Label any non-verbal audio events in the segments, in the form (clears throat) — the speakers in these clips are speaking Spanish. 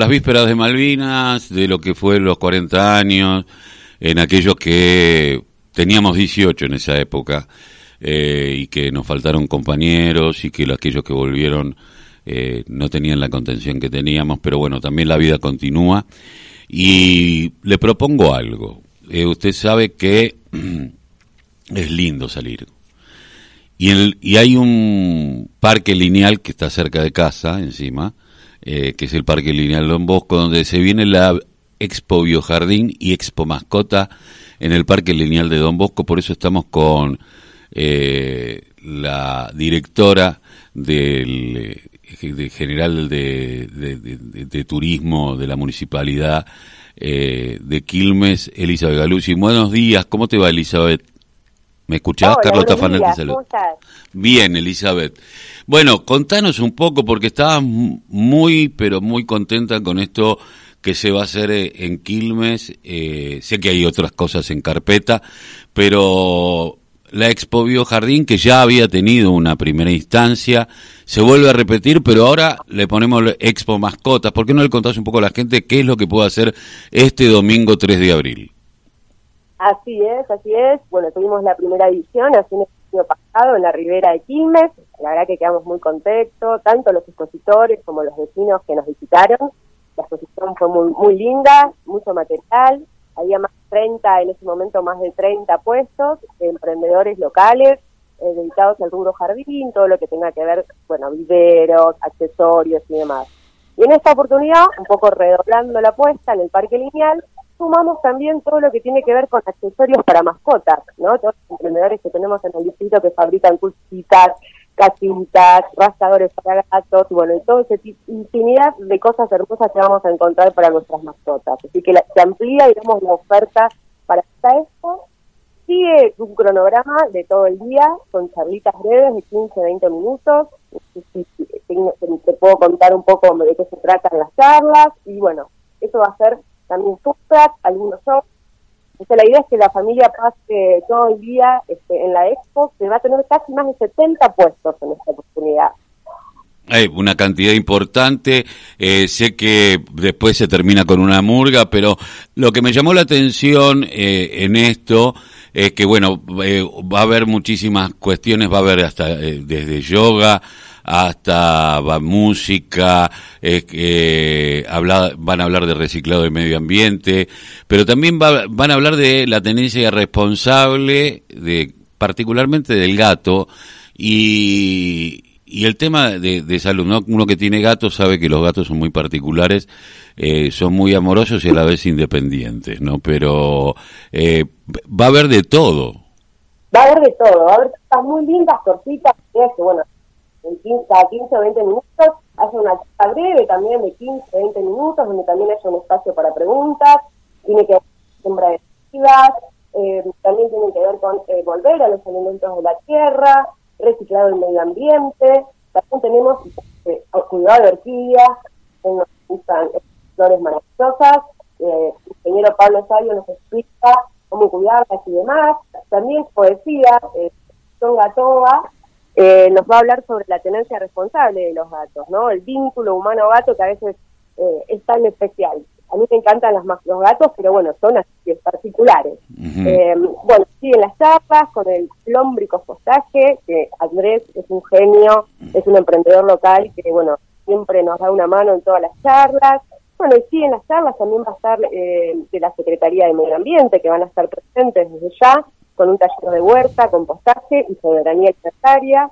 las vísperas de Malvinas, de lo que fue los 40 años, en aquellos que teníamos 18 en esa época eh, y que nos faltaron compañeros y que aquellos que volvieron eh, no tenían la contención que teníamos, pero bueno, también la vida continúa. Y le propongo algo. Eh, usted sabe que (clears throat) es lindo salir. Y, el, y hay un parque lineal que está cerca de casa, encima, que es el Parque Lineal Don Bosco, donde se viene la Expo Biojardín y Expo Mascota en el Parque Lineal de Don Bosco. Por eso estamos con eh, la directora del de general de, de, turismo de la municipalidad eh, de Quilmes, Elizabeth Galuzzi. Buenos días, ¿cómo te va Elizabeth? ¿Me escuchás? Carlota Fanel te saluda. Bien, Elizabeth. Bueno, contanos un poco, porque estabas muy, pero muy contenta con esto que se va a hacer eh, en Quilmes. Eh, sé que hay otras cosas en carpeta, pero la Expo Biojardín, que ya había tenido una primera instancia, se vuelve a repetir, pero ahora le ponemos Expo Mascotas. ¿Por qué no le contás un poco a la gente qué es lo que puede hacer este domingo 3 de abril? Así es, así es. Bueno, tuvimos la primera edición hace un año pasado en la ribera de Quilmes. La verdad que quedamos muy contentos, tanto los expositores como los vecinos que nos visitaron. La exposición fue muy, muy linda, mucho material, había más de 30, en ese momento más de 30 puestos de emprendedores locales eh, dedicados al rubro jardín, todo lo que tenga que ver, bueno, viveros, accesorios y demás. Y en esta oportunidad, un poco redoblando la apuesta en el Parque Lineal, sumamos también todo lo que tiene que ver con accesorios para mascotas, ¿no? Todos los emprendedores que tenemos en el distrito que fabrican pulsitas, casitas, rascadores para gatos, bueno, y ese tipo, infinidad de cosas hermosas que vamos a encontrar para nuestras mascotas. Así que se amplía, digamos, la oferta para esta expo. Sigue un cronograma de todo el día con charlitas breves de 15, 20 minutos. Te puedo contar un poco de qué se tratan las charlas y bueno, eso va a ser también food algunos shows la idea es que la familia pase todo el día este, en la expo, se va a tener casi más de 70 puestos en esta oportunidad. Hay una cantidad importante, eh, sé que después se termina con una murga, pero lo que me llamó la atención eh, en esto es que, bueno, eh, va a haber muchísimas cuestiones, va a haber hasta desde yoga, hasta va, música, eh, van a hablar de reciclado del medio ambiente, pero también van a hablar de la tenencia responsable, de particularmente del gato, y, y el tema de, salud, ¿no? uno que tiene gatos sabe que los gatos son muy particulares, eh, son muy amorosos y a la vez independientes, ¿no? Pero eh, va a haber de todo. Va a haber de todo, va a haber cosas muy lindas, cortitas, que bueno, en 15, a 15 o 20 minutos, hace una charla breve también de 15 o 20 minutos, donde también hay un espacio para preguntas, tiene que con siembra de eh, también tiene que ver con eh, volver a los elementos de la tierra, reciclado del medio ambiente, también tenemos eh, cuidado de orquídeas, nos gustan flores maravillosas, el ingeniero Pablo Sabio nos explica cómo cuidarlas y demás, también poesía, eh, son Gatoa, eh, nos va a hablar sobre la tenencia responsable de los gatos, ¿no? El vínculo humano-gato que a veces eh, es tan especial. A mí me encantan los, los gatos, pero bueno, son así particulares. eh, bueno, siguen las charlas con el plómbrico postaje, que Andrés es un genio, es un emprendedor local que, bueno, siempre nos da una mano en todas las charlas. Bueno, y siguen las charlas, también va a estar eh, de la Secretaría de Medio Ambiente, que van a estar presentes desde ya, con un taller de huerta, compostaje y soberanía alimentaria.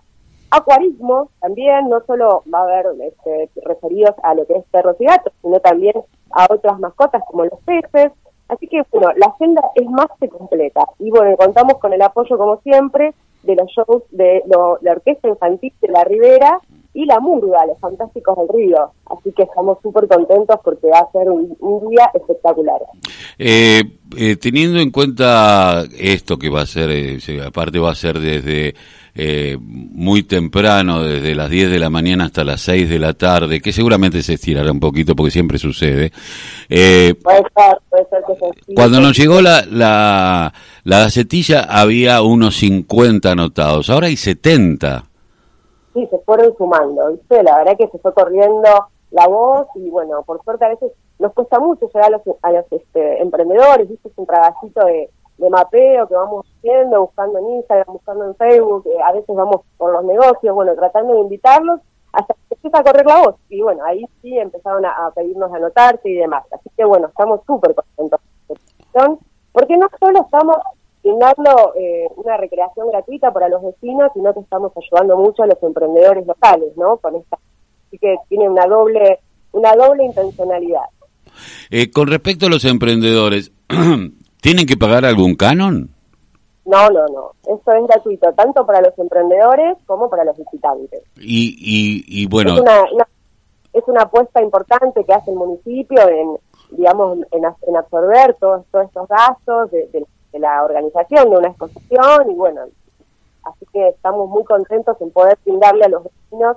Acuarismo también, no solo va a haber este, referidos a lo que es perros y gatos, sino también a otras mascotas como los peces. Así que, bueno, la agenda es más que completa. Y bueno, contamos con el apoyo, como siempre, de los shows de la Orquesta Infantil de la Ribera y la Murga, los Fantásticos del Río. Así que estamos súper contentos porque va a ser un, día espectacular. Eh, eh, teniendo en cuenta esto que va a ser, eh, aparte va a ser desde muy temprano, desde las 10 de la mañana hasta las 6 de la tarde, que seguramente se estirará un poquito porque siempre sucede. puede ser, puede ser que Cuando nos llegó la, la, la gacetilla había unos 50 anotados, ahora hay 70 sí, se fueron sumando, ¿viste? La verdad que se fue corriendo la voz y bueno, por suerte a veces nos cuesta mucho llegar a los, a este, emprendedores, ¿viste? un trabajito de, de mapeo que vamos haciendo, buscando en Instagram, buscando en Facebook, eh, a veces vamos por los negocios, bueno, tratando de invitarlos hasta que empieza a correr la voz. Y bueno, ahí sí empezaron a, pedirnos anotarse y demás. Así que bueno, estamos súper contentos. Porque no solo estamos brindando eh, una recreación gratuita para los vecinos, sino que estamos ayudando mucho a los emprendedores locales, ¿no? Con esta, así que tiene una doble, una doble intencionalidad. Eh, con respecto a los emprendedores, (clears throat) ¿tienen que pagar algún canon? No, no, no. Esto es gratuito, tanto para los emprendedores como para los visitantes. Y, y, bueno... Es una, es una apuesta importante que hace el municipio en, digamos, en, absorber todos, todos estos gastos de, la organización de una exposición y bueno, así que estamos muy contentos en poder brindarle a los vecinos,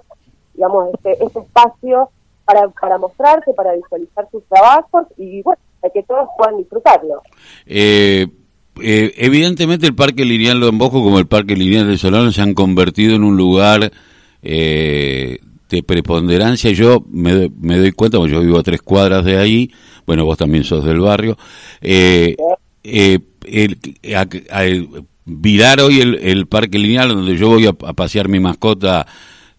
digamos, este, este espacio para, para mostrarse, para visualizar sus trabajos y bueno, para que todos puedan disfrutarlo. Eh, eh, evidentemente el Parque Lineal de Bosco como el Parque Lineal de Solano se han convertido en un lugar eh, de preponderancia. Yo me, doy cuenta, porque yo vivo a tres cuadras de ahí, bueno, vos también sos del barrio, eh, el, virar hoy el, Parque Lineal donde yo voy a, pasear mi mascota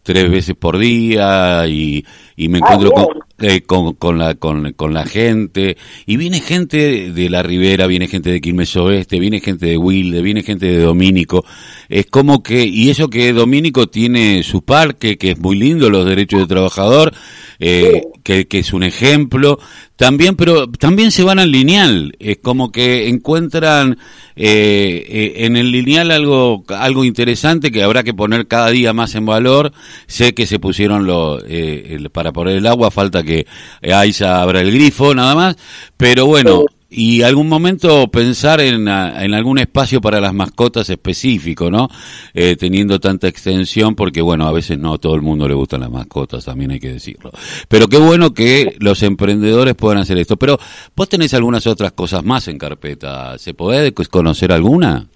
tres veces por día y, y me encuentro con, eh, con, con, la, con, con, la gente, y viene gente de la Ribera, viene gente de Quilmes Oeste, viene gente de Wilde, viene gente de Domínico, es como que, y eso que Domínico tiene su parque, que es muy lindo, los derechos del trabajador, eh, que, que, es un ejemplo, también, pero también se van al lineal, es como que encuentran eh, eh, en el lineal algo, algo interesante que habrá que poner cada día más en valor, sé que se pusieron lo, eh, para poner el agua, falta que Aiza abra el grifo, nada más, pero bueno, y algún momento pensar en, en, algún espacio para las mascotas específico, ¿no? Eh, teniendo tanta extensión, porque bueno, a veces no a todo el mundo le gustan las mascotas, también hay que decirlo. Pero qué bueno que los emprendedores puedan hacer esto. Pero vos tenés algunas otras cosas más en carpeta, ¿se puede conocer alguna?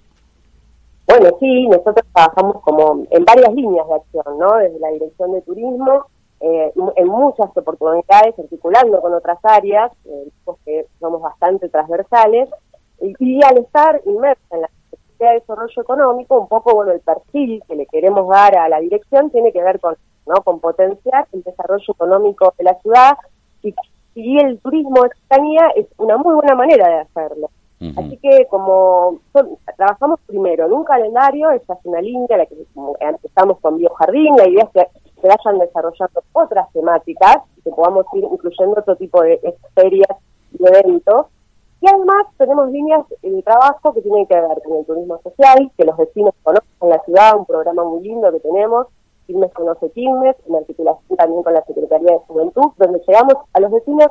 Bueno, sí, nosotros trabajamos como en varias líneas de acción, ¿no? Desde la dirección de turismo, eh, en muchas oportunidades, articulando con otras áreas, eh, que somos bastante transversales, y, al estar inmersa en la Secretaría de Desarrollo Económico, un poco bueno el perfil que le queremos dar a la dirección tiene que ver con, ¿no? con potenciar el desarrollo económico de la ciudad, y, y el turismo de cercanía es una muy buena manera de hacerlo. Así que como trabajamos primero en un calendario, esta es una línea, la que empezamos con Biojardín, la idea es que se vayan desarrollando otras temáticas, que podamos ir incluyendo otro tipo de ferias y eventos. Y además tenemos líneas de trabajo que tienen que ver con el turismo social, que los vecinos conocen la ciudad, un programa muy lindo que tenemos, Quilmes Conoce Quilmes, en articulación también con la Secretaría de Juventud, donde llegamos a los vecinos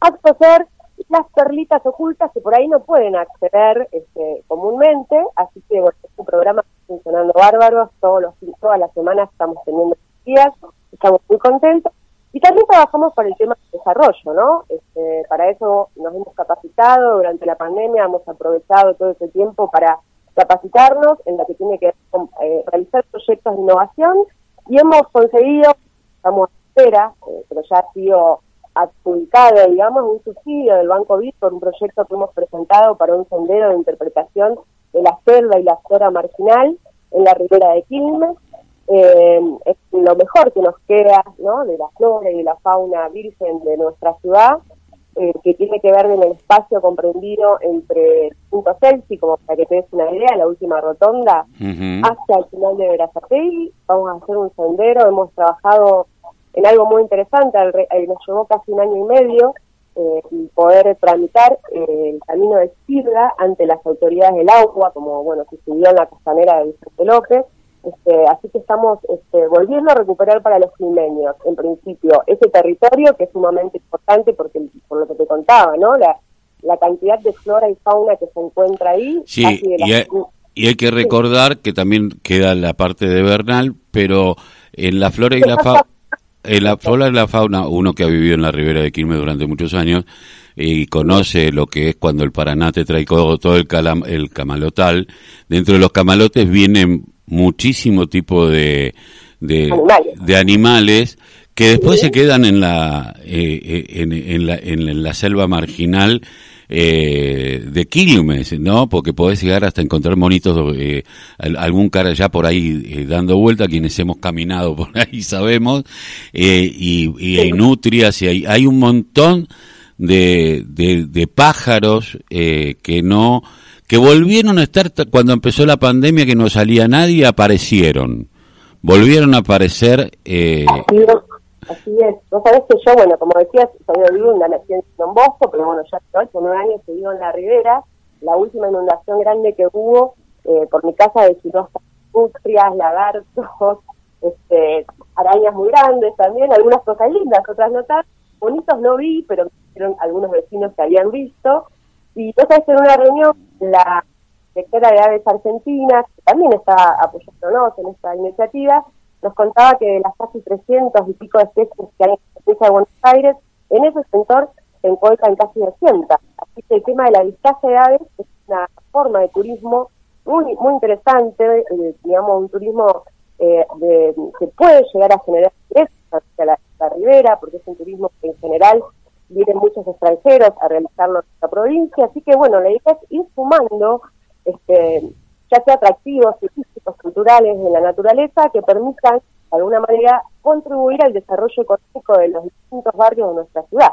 a conocer las perlitas ocultas que por ahí no pueden acceder este, comúnmente, así que bueno, este programa está funcionando bárbaro, todos los, todas las semanas estamos teniendo días, estamos muy contentos. Y también trabajamos para el tema del desarrollo, ¿no? Este, para eso nos hemos capacitado durante la pandemia, hemos aprovechado todo ese tiempo para capacitarnos en la que tiene que eh, realizar proyectos de innovación y hemos conseguido, estamos a espera, eh, pero ya ha sido adjudicado, digamos, un subsidio del Banco BID por un proyecto que hemos presentado para un sendero de interpretación de la selva y la flora marginal en la ribera de Quilmes, eh, es lo mejor que nos queda ¿no? de la flora y de la fauna virgen de nuestra ciudad, eh, que tiene que ver en el espacio comprendido entre Punto Celsi, como para que te des una idea, la última rotonda, hasta el final de Verazatei. Vamos a hacer un sendero, hemos trabajado en algo muy interesante, eh, nos llevó casi un año y medio eh, poder tramitar el camino de Sirga ante las autoridades del agua, como bueno se subió en la costanera de Vicente López, este, así que estamos este, volviendo a recuperar para los quilmeños, en principio, ese territorio que es sumamente importante porque por lo que te contaba, ¿no? La, la cantidad de flora y fauna que se encuentra ahí. Sí, y, hay, que recordar que también queda la parte de Bernal, pero en la flora y la fauna... (laughs) En la flora y la fauna, uno que ha vivido en la ribera de Quilmes durante muchos años y conoce lo que es cuando el Paraná te trae todo, el, el camalotal, dentro de los camalotes vienen muchísimo tipo de, de animales. que después se quedan en la, eh, eh, en, la, en la selva marginal eh, de Quilmes, ¿no? Porque podés llegar hasta encontrar monitos, eh, algún cara ya por ahí eh, dando vuelta, quienes hemos caminado (laughs) por ahí sabemos, y, y, hay nutrias, y hay, hay un montón de, de, de pájaros eh, que no, que volvieron a estar cuando empezó la pandemia, que no salía nadie, aparecieron. Volvieron a aparecer. Eh, Así es. Vos sabés que yo, bueno, como decías, soy oriunda, nací en Don Bosco, pero bueno, ya hace ocho nueve años que vivo en la ribera. La última inundación grande que hubo eh, por mi casa de nutrias, lagartos, (laughs) este, arañas muy grandes también, algunas cosas lindas, otras no tan. Bonitos no vi, pero dijeron algunos vecinos que habían visto. Y que en una reunión, la secretaria de Aves Argentinas, que también está apoyándonos en esta iniciativa, nos contaba que de las casi 300 y pico de especies que hay en la provincia de Buenos Aires, en ese sector se encuentran casi 200. Así que el tema de la vistaje de aves es una forma de turismo muy muy interesante, eh, digamos, un turismo eh, que puede llegar a generar ingresos hacia la, ribera, porque es un turismo que en general vienen muchos extranjeros a realizarlo en nuestra provincia. Así que, bueno, la idea es ir sumando este, ya sea atractivos, científicos, culturales de la naturaleza, que permitan, de alguna manera, contribuir al desarrollo económico de los distintos barrios de nuestra ciudad.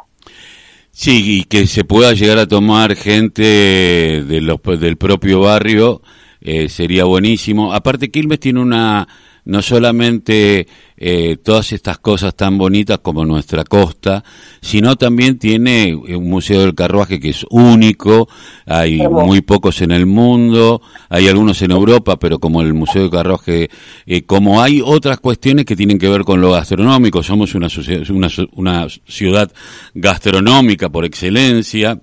Sí, y que se pueda llegar a tomar gente de los, del propio barrio eh, sería buenísimo. Aparte, Quilmes tiene una no solamente eh, todas estas cosas tan bonitas como nuestra costa, sino también tiene un museo del carruaje que es único, hay muy pocos en el mundo, hay algunos en Europa, pero como el museo del carruaje, eh, como hay otras cuestiones que tienen que ver con lo gastronómico, somos una, una, una ciudad gastronómica por excelencia,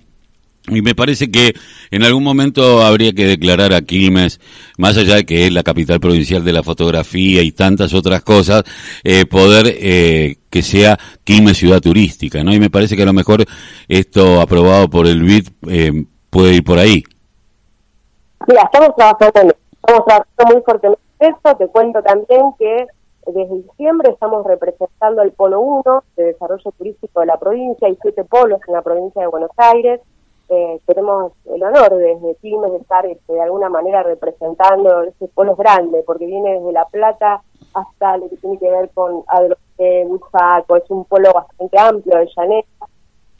y me parece que en algún momento habría que declarar a Quilmes, más allá de que es la capital provincial de la fotografía y tantas otras cosas, eh, poder eh, que sea Quilmes ciudad turística, ¿no? Y me parece que a lo mejor esto aprobado por el BID eh, puede ir por ahí. Mira, estamos trabajando, muy fuertemente eso. Te cuento también que desde diciembre estamos representando el Polo 1 de Desarrollo Turístico de la provincia. Hay siete polos en la provincia de Buenos Aires eh, tenemos el honor desde Quilmes de estar este, de alguna manera representando ese polo grande, porque viene desde La Plata hasta lo que tiene que ver con Adroque, Busaco, es un polo bastante amplio de llanera.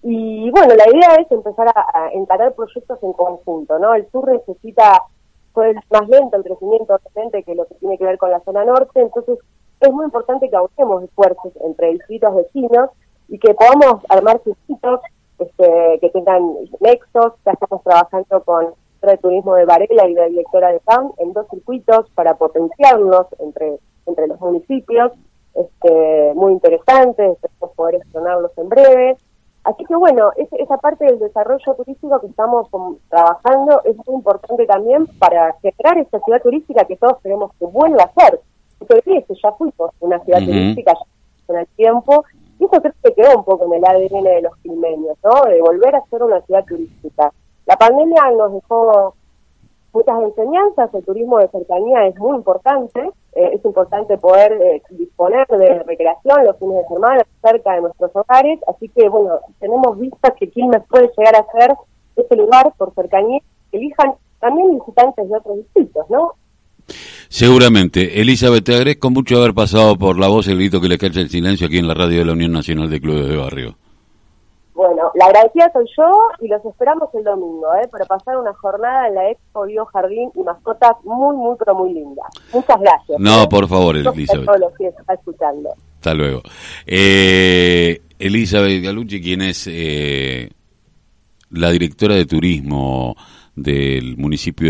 Y bueno, la idea es empezar a, a, encarar proyectos en conjunto, ¿no? El sur necesita, fue más lento el crecimiento obviamente que lo que tiene que ver con la zona norte, entonces es muy importante que aunemos esfuerzos entre distritos vecinos y que podamos armar circuitos este, que tengan nexos. Ya estamos trabajando con el turismo de Varela y la directora de PAM en dos circuitos para potenciarlos entre, entre los municipios. Este, muy interesantes, esperamos poder estrenarlos en breve. Así que bueno, esa parte del desarrollo turístico que estamos trabajando es muy importante también para generar esta ciudad turística que todos queremos que vuelva a ser. Porque ya fuimos una ciudad turística con el tiempo eso creo que quedó un poco en el ADN de los quilmeños, ¿no? De volver a ser una ciudad turística. La pandemia nos dejó muchas enseñanzas, el turismo de cercanía es muy importante, eh, es importante poder eh, disponer de recreación los fines de semana cerca de nuestros hogares, así que bueno, tenemos vistas que Quilmes puede llegar a ser ese lugar por cercanía, elijan también visitantes de otros distritos, ¿no? Seguramente. Elizabeth, te agradezco mucho haber pasado por la voz el grito que le cacha el silencio aquí en la radio de la Unión Nacional de Clubes de Barrio. Bueno, la agradecida soy yo y los esperamos el domingo, ¿eh? Para pasar una jornada en la Expo Bio Jardín y Mascotas muy, muy, pero muy linda. Muchas gracias. No, ¿eh? por favor, Elizabeth. todos los que está escuchando. Hasta luego. Eh, Elizabeth Galucci, quien es eh, la directora de turismo del municipio de